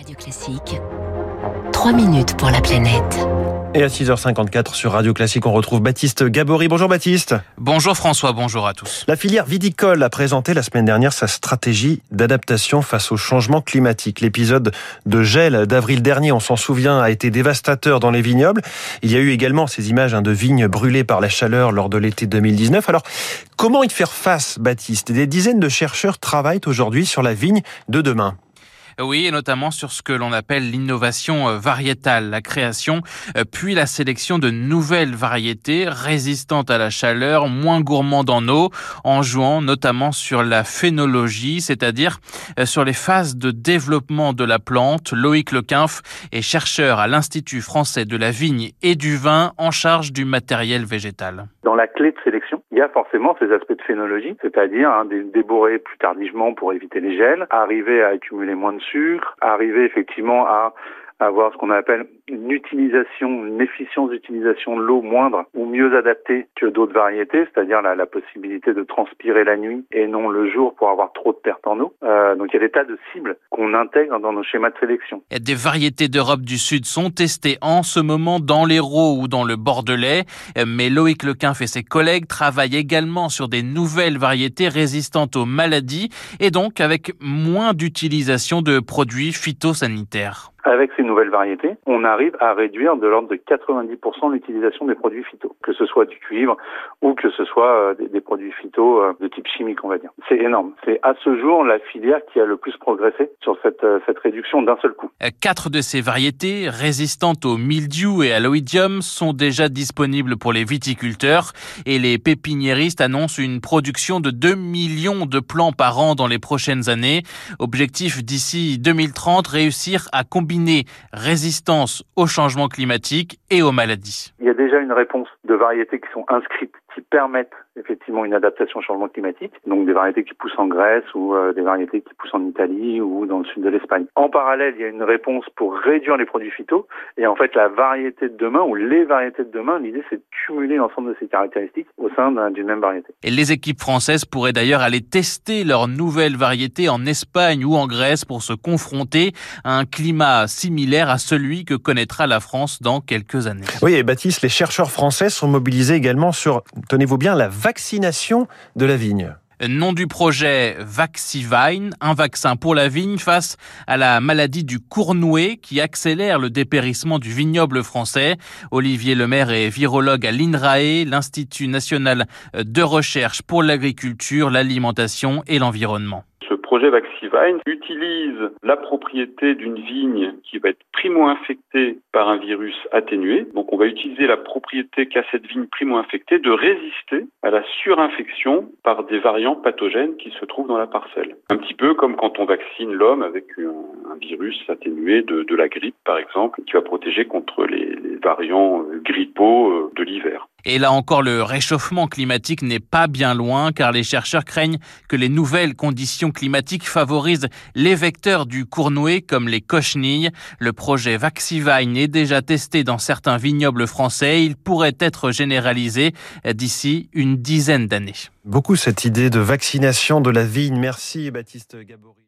Radio Classique, 3 minutes pour la planète. Et à 6h54 sur Radio Classique, on retrouve Baptiste Gabory. Bonjour Baptiste. Bonjour François, bonjour à tous. La filière viticole a présenté la semaine dernière sa stratégie d'adaptation face au changement climatique. L'épisode de gel d'avril dernier, on s'en souvient, a été dévastateur dans les vignobles. Il y a eu également ces images hein, de vignes brûlées par la chaleur lors de l'été 2019. Alors, comment y faire face, Baptiste? Des dizaines de chercheurs travaillent aujourd'hui sur la vigne de demain. Oui, et notamment sur ce que l'on appelle l'innovation euh, variétale, la création euh, puis la sélection de nouvelles variétés résistantes à la chaleur, moins gourmandes en eau, en jouant notamment sur la phénologie, c'est-à-dire euh, sur les phases de développement de la plante. Loïc Lequinf est chercheur à l'Institut français de la vigne et du vin en charge du matériel végétal. Dans la clé de sélection, il y a forcément ces aspects de phénologie, c'est-à-dire hein, débourrer plus tardivement pour éviter les gels, arriver à accumuler moins de sucre, arriver effectivement à avoir ce qu'on appelle une utilisation, une efficience d'utilisation de l'eau moindre ou mieux adaptée que d'autres variétés, c'est-à-dire la, possibilité de transpirer la nuit et non le jour pour avoir trop de pertes en eau. Euh, donc il y a des tas de cibles qu'on intègre dans nos schémas de sélection. Des variétés d'Europe du Sud sont testées en ce moment dans l'Hérault ou dans le Bordelais, mais Loïc Lequinf et ses collègues travaillent également sur des nouvelles variétés résistantes aux maladies et donc avec moins d'utilisation de produits phytosanitaires. Avec ces nouvelles variétés, on arrive à réduire de l'ordre de 90% l'utilisation des produits phyto, que ce soit du cuivre ou que ce soit euh, des, produits phyto euh, de type chimique, on va dire. C'est énorme. C'est à ce jour la filière qui a le plus progressé sur cette, euh, cette réduction d'un seul coup. Quatre de ces variétés résistantes au mildiou et à l'oïdium sont déjà disponibles pour les viticulteurs et les pépiniéristes annoncent une production de 2 millions de plants par an dans les prochaines années. Objectif d'ici 2030, réussir à combiner combiner résistance au changement climatique et aux maladies. Il y a déjà une réponse de variétés qui sont inscrites qui permettent effectivement une adaptation au changement climatique, donc des variétés qui poussent en Grèce ou euh, des variétés qui poussent en Italie ou dans le sud de l'Espagne. En parallèle, il y a une réponse pour réduire les produits phyto et en fait la variété de demain ou les variétés de demain, l'idée c'est de cumuler l'ensemble de ces caractéristiques au sein d'une même variété. Et les équipes françaises pourraient d'ailleurs aller tester leurs nouvelles variétés en Espagne ou en Grèce pour se confronter à un climat similaire à celui que connaîtra la France dans quelques années. Oui, et Baptiste, les chercheurs français sont mobilisés également sur, tenez-vous bien, la vaccination de la vigne. Nom du projet Vaxivine, un vaccin pour la vigne face à la maladie du cournouet qui accélère le dépérissement du vignoble français. Olivier Lemaire est virologue à l'INRAE, l'Institut national de recherche pour l'agriculture, l'alimentation et l'environnement projet Vaxivine utilise la propriété d'une vigne qui va être primo-infectée par un virus atténué. Donc on va utiliser la propriété qu'a cette vigne primo-infectée de résister à la surinfection par des variants pathogènes qui se trouvent dans la parcelle. Un petit peu comme quand on vaccine l'homme avec un, virus atténué de, la grippe par exemple, qui va protéger contre les, les variants grippaux euh, de l'hiver. Et là encore, le réchauffement climatique n'est pas bien loin car les chercheurs craignent que les nouvelles conditions climatiques favorisent les vecteurs du cournouet comme les cochenilles. Le projet Vaxivine est déjà testé dans certains vignobles français. Il pourrait être généralisé d'ici une dizaine d'années. Beaucoup cette idée de vaccination de la vigne. Merci Baptiste Gabory.